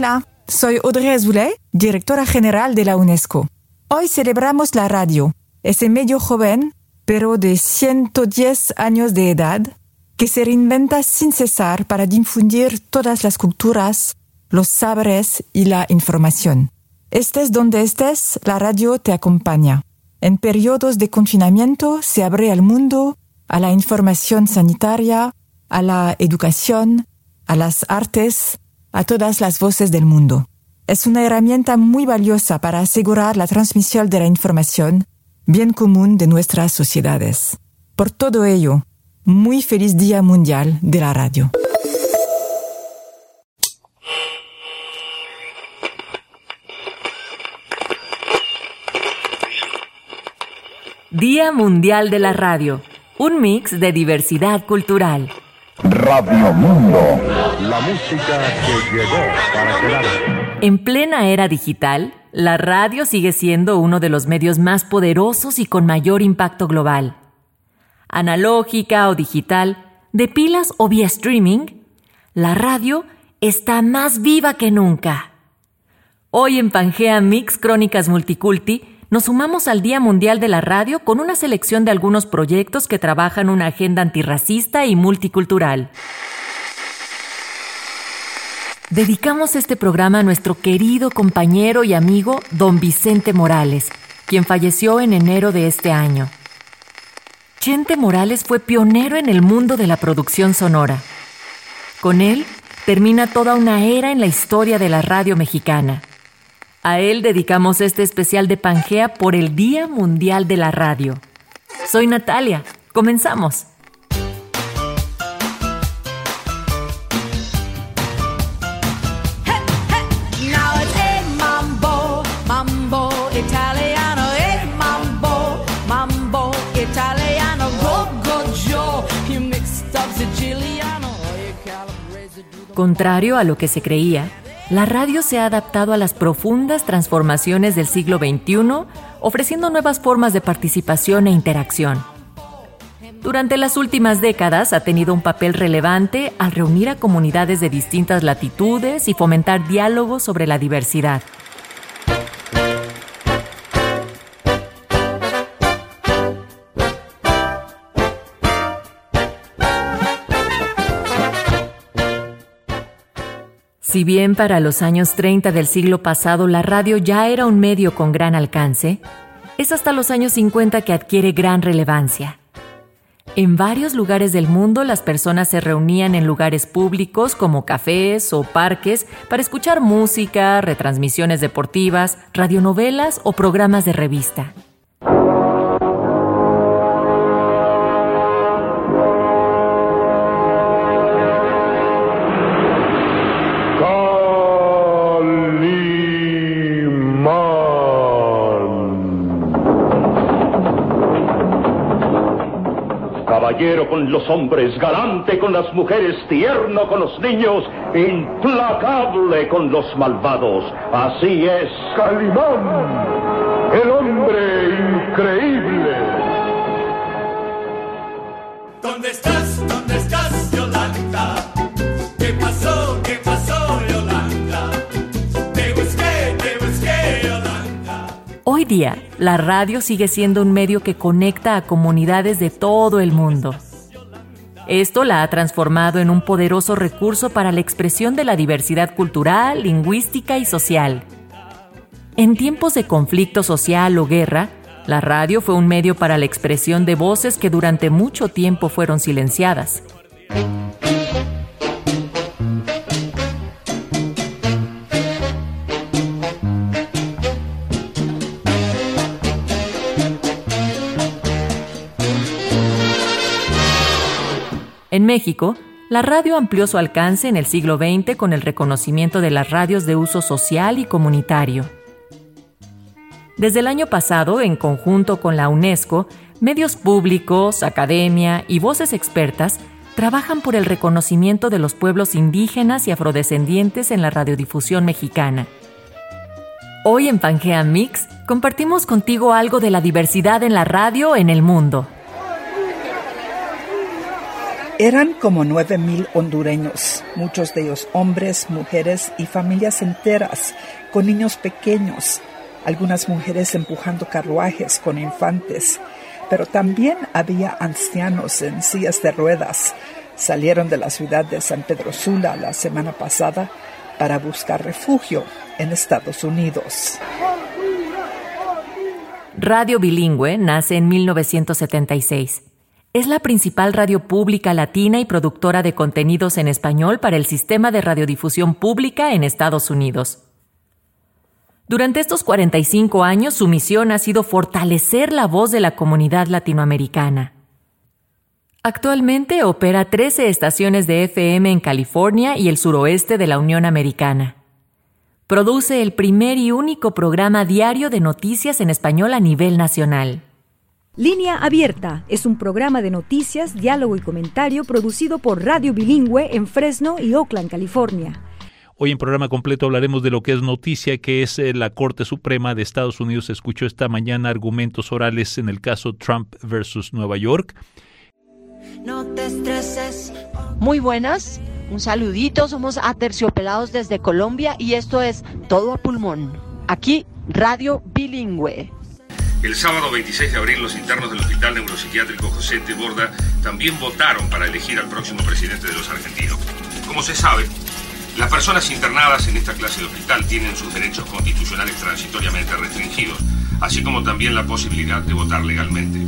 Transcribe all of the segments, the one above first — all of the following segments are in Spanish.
Hola, soy Audrey Azoulay, directora general de la UNESCO. Hoy celebramos la radio, ese medio joven, pero de 110 años de edad, que se reinventa sin cesar para difundir todas las culturas, los saberes y la información. Estés donde estés, la radio te acompaña. En periodos de confinamiento se abre al mundo, a la información sanitaria, a la educación, a las artes, a todas las voces del mundo. Es una herramienta muy valiosa para asegurar la transmisión de la información, bien común de nuestras sociedades. Por todo ello, muy feliz Día Mundial de la Radio. Día Mundial de la Radio, un mix de diversidad cultural. Radio Mundo, la música que llegó para quedarse. En plena era digital, la radio sigue siendo uno de los medios más poderosos y con mayor impacto global. Analógica o digital, de pilas o vía streaming, la radio está más viva que nunca. Hoy en Pangea Mix Crónicas Multiculti nos sumamos al Día Mundial de la Radio con una selección de algunos proyectos que trabajan una agenda antirracista y multicultural. Dedicamos este programa a nuestro querido compañero y amigo don Vicente Morales, quien falleció en enero de este año. Chente Morales fue pionero en el mundo de la producción sonora. Con él termina toda una era en la historia de la radio mexicana. A él dedicamos este especial de Pangea por el Día Mundial de la Radio. Soy Natalia. Comenzamos. Do Contrario a lo que se creía, la radio se ha adaptado a las profundas transformaciones del siglo XXI, ofreciendo nuevas formas de participación e interacción. Durante las últimas décadas ha tenido un papel relevante al reunir a comunidades de distintas latitudes y fomentar diálogos sobre la diversidad. Si bien para los años 30 del siglo pasado la radio ya era un medio con gran alcance, es hasta los años 50 que adquiere gran relevancia. En varios lugares del mundo las personas se reunían en lugares públicos como cafés o parques para escuchar música, retransmisiones deportivas, radionovelas o programas de revista. Caballero con los hombres, galante con las mujeres, tierno con los niños, implacable con los malvados. Así es. Calimán, el hombre increíble. Hoy día, la radio sigue siendo un medio que conecta a comunidades de todo el mundo. Esto la ha transformado en un poderoso recurso para la expresión de la diversidad cultural, lingüística y social. En tiempos de conflicto social o guerra, la radio fue un medio para la expresión de voces que durante mucho tiempo fueron silenciadas. En México, La radio amplió su alcance en el siglo XX con el reconocimiento de las radios de uso social y comunitario. Desde el año pasado, en conjunto con la UNESCO, medios públicos, academia y voces expertas trabajan por el reconocimiento de los pueblos indígenas y afrodescendientes en la radiodifusión mexicana. Hoy en Pangea Mix compartimos contigo algo de la diversidad en la radio en el mundo. Eran como nueve mil hondureños, muchos de ellos hombres, mujeres y familias enteras, con niños pequeños, algunas mujeres empujando carruajes con infantes, pero también había ancianos en sillas de ruedas. Salieron de la ciudad de San Pedro Sula la semana pasada para buscar refugio en Estados Unidos. Radio Bilingüe nace en 1976. Es la principal radio pública latina y productora de contenidos en español para el sistema de radiodifusión pública en Estados Unidos. Durante estos 45 años su misión ha sido fortalecer la voz de la comunidad latinoamericana. Actualmente opera 13 estaciones de FM en California y el suroeste de la Unión Americana. Produce el primer y único programa diario de noticias en español a nivel nacional. Línea Abierta es un programa de noticias, diálogo y comentario producido por Radio Bilingüe en Fresno y Oakland, California. Hoy en programa completo hablaremos de lo que es noticia, que es eh, la Corte Suprema de Estados Unidos escuchó esta mañana argumentos orales en el caso Trump versus Nueva York. No te estreses. Muy buenas, un saludito, somos Aterciopelados desde Colombia y esto es Todo a Pulmón. Aquí, Radio Bilingüe. El sábado 26 de abril, los internos del Hospital Neuropsiquiátrico José T. Borda también votaron para elegir al próximo presidente de los argentinos. Como se sabe, las personas internadas en esta clase de hospital tienen sus derechos constitucionales transitoriamente restringidos, así como también la posibilidad de votar legalmente.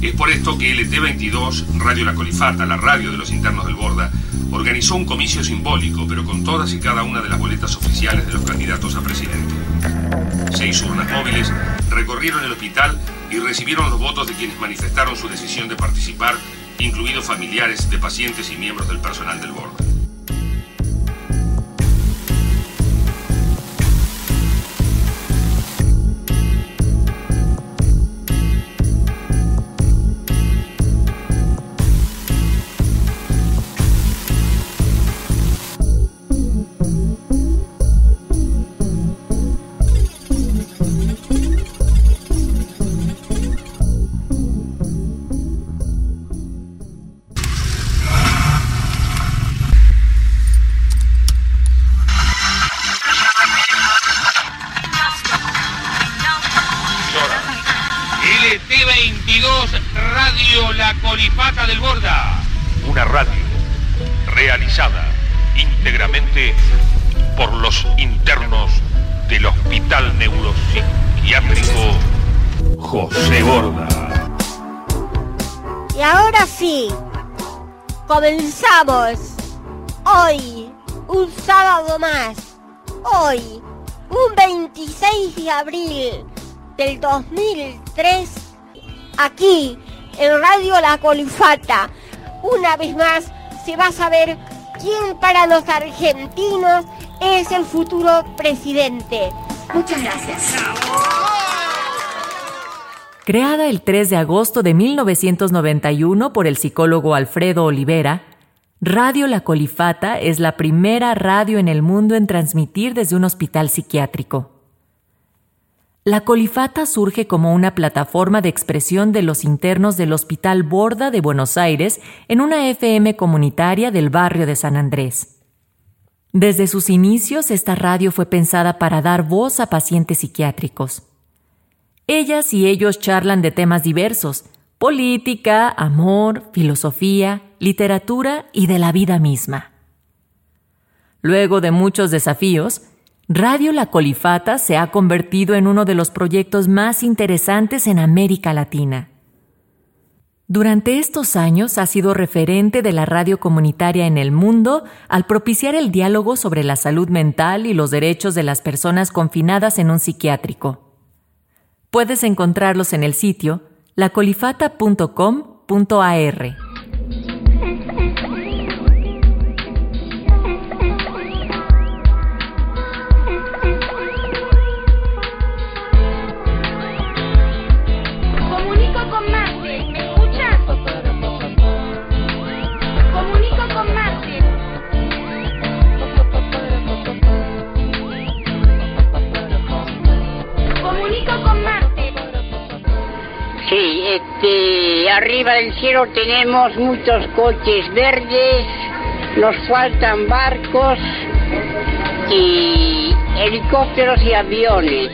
Es por esto que LT22, Radio La Colifata, la radio de los internos del Borda, organizó un comicio simbólico, pero con todas y cada una de las boletas oficiales de los candidatos a presidente. Seis urnas móviles recorrieron el hospital y recibieron los votos de quienes manifestaron su decisión de participar, incluidos familiares de pacientes y miembros del personal del Borda. Por los internos del Hospital Neuropsiquiátrico José Borda. Y ahora sí, comenzamos. Hoy, un sábado más. Hoy, un 26 de abril del 2003, aquí en Radio La Colifata. Una vez más se va a saber quién para los argentinos es el futuro presidente. Muchas gracias. Creada el 3 de agosto de 1991 por el psicólogo Alfredo Olivera, Radio La Colifata es la primera radio en el mundo en transmitir desde un hospital psiquiátrico. La Colifata surge como una plataforma de expresión de los internos del Hospital Borda de Buenos Aires en una FM comunitaria del barrio de San Andrés. Desde sus inicios, esta radio fue pensada para dar voz a pacientes psiquiátricos. Ellas y ellos charlan de temas diversos, política, amor, filosofía, literatura y de la vida misma. Luego de muchos desafíos, Radio La Colifata se ha convertido en uno de los proyectos más interesantes en América Latina. Durante estos años ha sido referente de la radio comunitaria en el mundo al propiciar el diálogo sobre la salud mental y los derechos de las personas confinadas en un psiquiátrico. Puedes encontrarlos en el sitio lacolifata.com.ar. comunico con Marte. Sí, este, arriba del cielo tenemos muchos coches verdes, nos faltan barcos y helicópteros y aviones.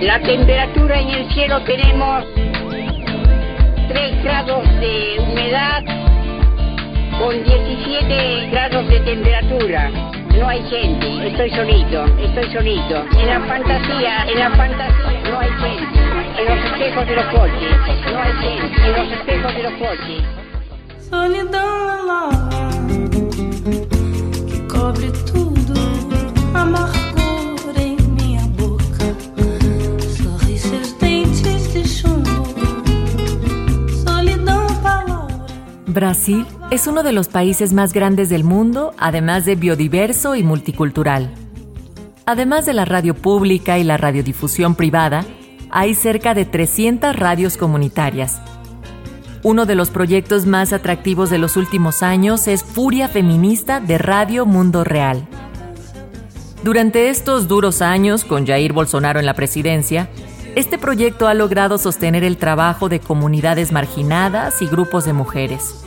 La temperatura en el cielo tenemos 3 grados de humedad con 17 grados de temperatura. No hay gente, estoy solito, estoy solito. En la fantasía, en la fantasía no hay gente. En los espejos de los coches, no hay gente. En los espejos de los coches. Brasil es uno de los países más grandes del mundo, además de biodiverso y multicultural. Además de la radio pública y la radiodifusión privada, hay cerca de 300 radios comunitarias. Uno de los proyectos más atractivos de los últimos años es Furia Feminista de Radio Mundo Real. Durante estos duros años, con Jair Bolsonaro en la presidencia, este proyecto ha logrado sostener el trabajo de comunidades marginadas y grupos de mujeres.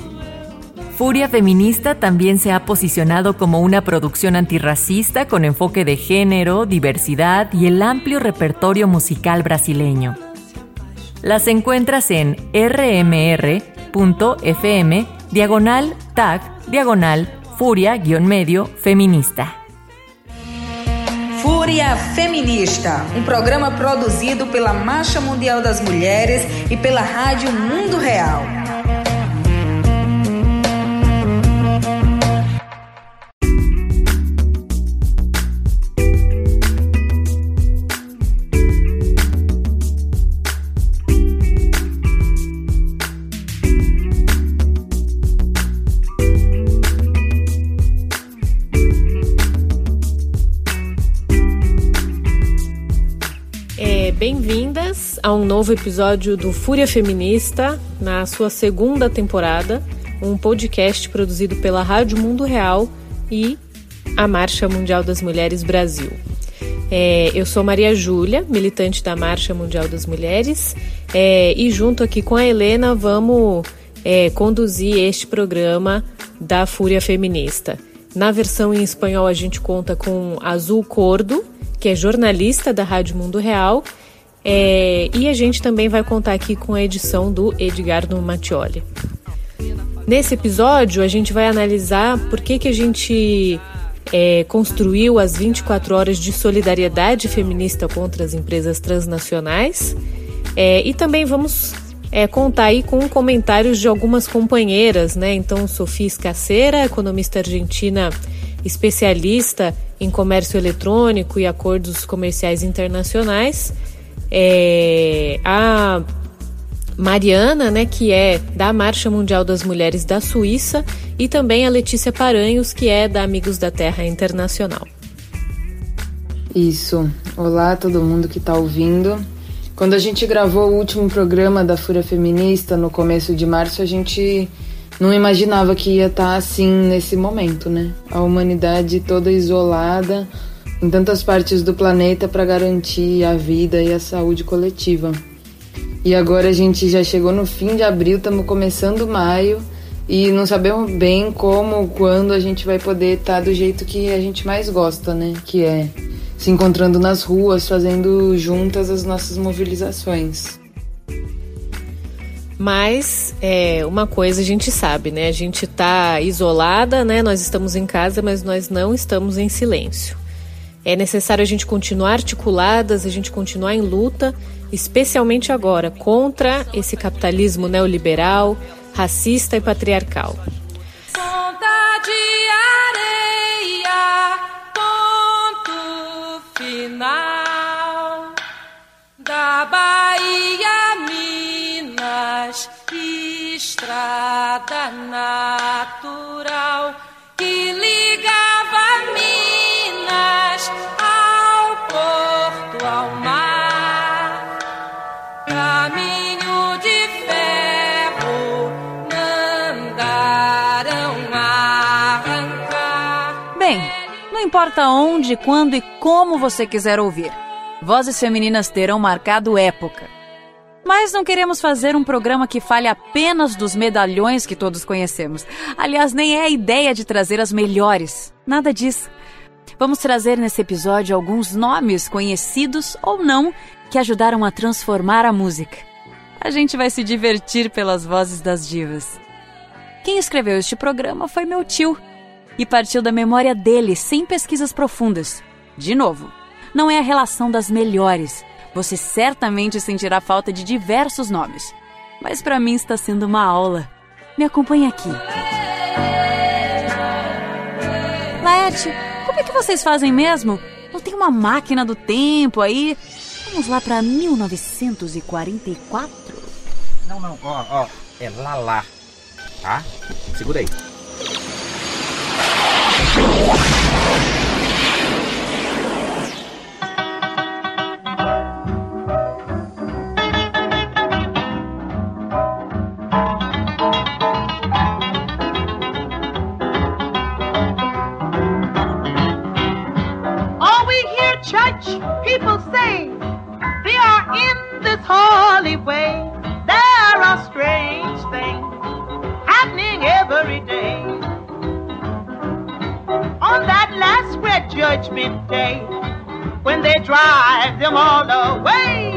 Furia Feminista también se ha posicionado como una producción antirracista con enfoque de género, diversidad y el amplio repertorio musical brasileño. Las encuentras en rmr.fm diagonal tag diagonal furia-medio feminista. Fúria Feminista, um programa produzido pela Marcha Mundial das Mulheres e pela Rádio Mundo Real. A um novo episódio do Fúria Feminista, na sua segunda temporada, um podcast produzido pela Rádio Mundo Real e a Marcha Mundial das Mulheres Brasil. É, eu sou Maria Júlia, militante da Marcha Mundial das Mulheres, é, e junto aqui com a Helena vamos é, conduzir este programa da Fúria Feminista. Na versão em espanhol, a gente conta com Azul Cordo, que é jornalista da Rádio Mundo Real, é, e a gente também vai contar aqui com a edição do Edgardo Mattioli. Nesse episódio, a gente vai analisar por que, que a gente é, construiu as 24 horas de solidariedade feminista contra as empresas transnacionais é, e também vamos é, contar aí com comentários de algumas companheiras, né? Então, Sofia Escaceira, economista argentina especialista em comércio eletrônico e acordos comerciais internacionais, é, a Mariana, né, que é da Marcha Mundial das Mulheres da Suíça, e também a Letícia Paranhos, que é da Amigos da Terra Internacional. Isso. Olá, todo mundo que está ouvindo. Quando a gente gravou o último programa da Fúria Feminista no começo de março, a gente não imaginava que ia estar assim nesse momento, né? A humanidade toda isolada em tantas partes do planeta para garantir a vida e a saúde coletiva. E agora a gente já chegou no fim de abril, estamos começando maio e não sabemos bem como, quando a gente vai poder estar do jeito que a gente mais gosta, né? Que é se encontrando nas ruas, fazendo juntas as nossas mobilizações. Mas é, uma coisa a gente sabe, né? A gente está isolada, né? Nós estamos em casa, mas nós não estamos em silêncio. É necessário a gente continuar articuladas, a gente continuar em luta, especialmente agora, contra esse capitalismo neoliberal, racista e patriarcal. De areia, ponto final da Bahia, Minas, estrada natural importa onde, quando e como você quiser ouvir. vozes femininas terão marcado época. Mas não queremos fazer um programa que fale apenas dos medalhões que todos conhecemos. Aliás, nem é a ideia de trazer as melhores. Nada disso. Vamos trazer nesse episódio alguns nomes conhecidos ou não que ajudaram a transformar a música. A gente vai se divertir pelas vozes das divas. Quem escreveu este programa foi meu tio e partiu da memória dele, sem pesquisas profundas. De novo, não é a relação das melhores. Você certamente sentirá falta de diversos nomes. Mas para mim está sendo uma aula. Me acompanhe aqui. Laete, como é que vocês fazem mesmo? Não tem uma máquina do tempo aí? Vamos lá para 1944? Não, não, ó, ó, é lá lá. Tá? Segura aí. Holy way. There are strange things happening every day. On that last great judgment day, when they drive them all away,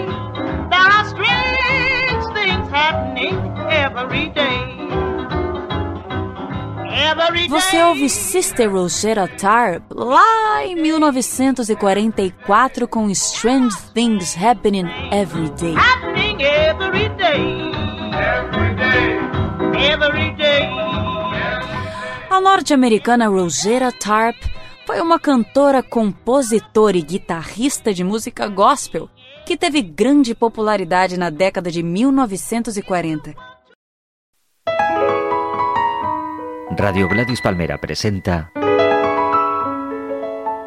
there are strange things happening every day. Você ouve Sister Rosetta Tarp lá em 1944 com Strange Things Happening Every Day. happening every day. Every day. Every day. A norte-americana Rosetta Tarp foi uma cantora, compositora e guitarrista de música gospel que teve grande popularidade na década de 1940. Radio Gladys Palmera presenta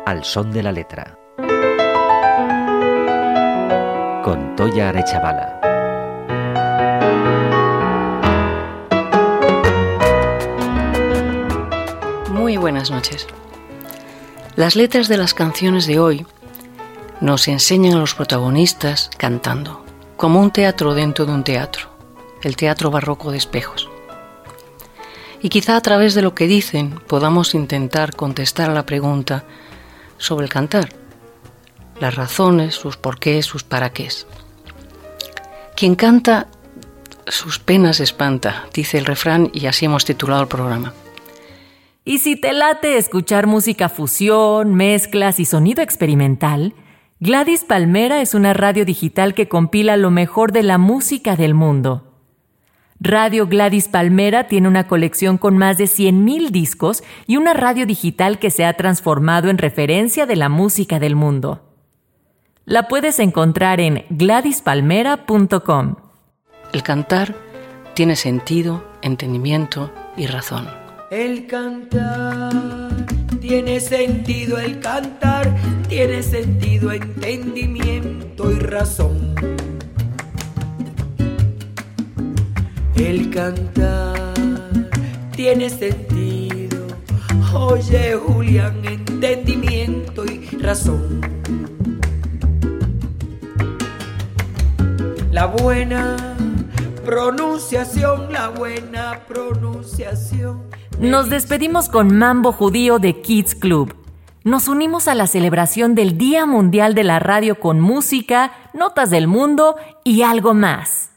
Al son de la letra. Con Toya Arechavala. Muy buenas noches. Las letras de las canciones de hoy nos enseñan a los protagonistas cantando, como un teatro dentro de un teatro, el teatro barroco de espejos. Y quizá a través de lo que dicen podamos intentar contestar a la pregunta sobre el cantar, las razones, sus porqués, sus paraqués. Quien canta, sus penas espanta, dice el refrán y así hemos titulado el programa. Y si te late escuchar música fusión, mezclas y sonido experimental, Gladys Palmera es una radio digital que compila lo mejor de la música del mundo. Radio Gladys Palmera tiene una colección con más de 100.000 discos y una radio digital que se ha transformado en referencia de la música del mundo. La puedes encontrar en gladyspalmera.com. El cantar tiene sentido, entendimiento y razón. El cantar tiene sentido, el cantar tiene sentido, entendimiento y razón. El cantar tiene sentido, oye Julián, entendimiento y razón. La buena pronunciación, la buena pronunciación. Nos despedimos con Mambo Judío de Kids Club. Nos unimos a la celebración del Día Mundial de la Radio con música, notas del mundo y algo más.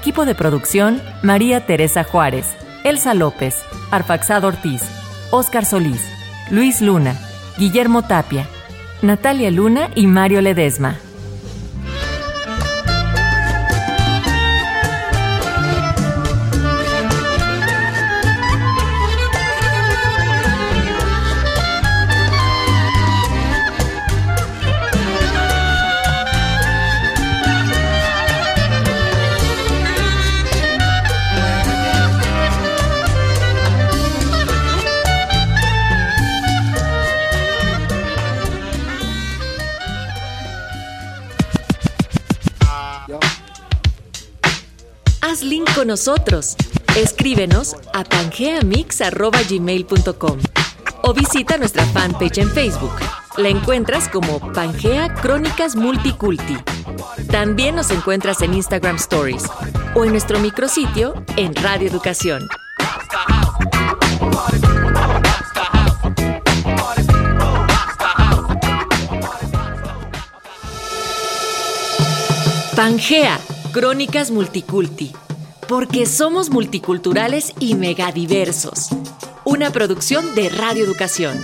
Equipo de producción, María Teresa Juárez, Elsa López, Arfaxado Ortiz, Óscar Solís, Luis Luna, Guillermo Tapia, Natalia Luna y Mario Ledesma. Con nosotros. Escríbenos a pangeamix.gmail.com o visita nuestra fanpage en Facebook. La encuentras como Pangea Crónicas Multiculti. También nos encuentras en Instagram Stories o en nuestro micrositio en Radio Educación. Pangea Crónicas Multiculti. Porque somos multiculturales y megadiversos. Una producción de Radio Educación.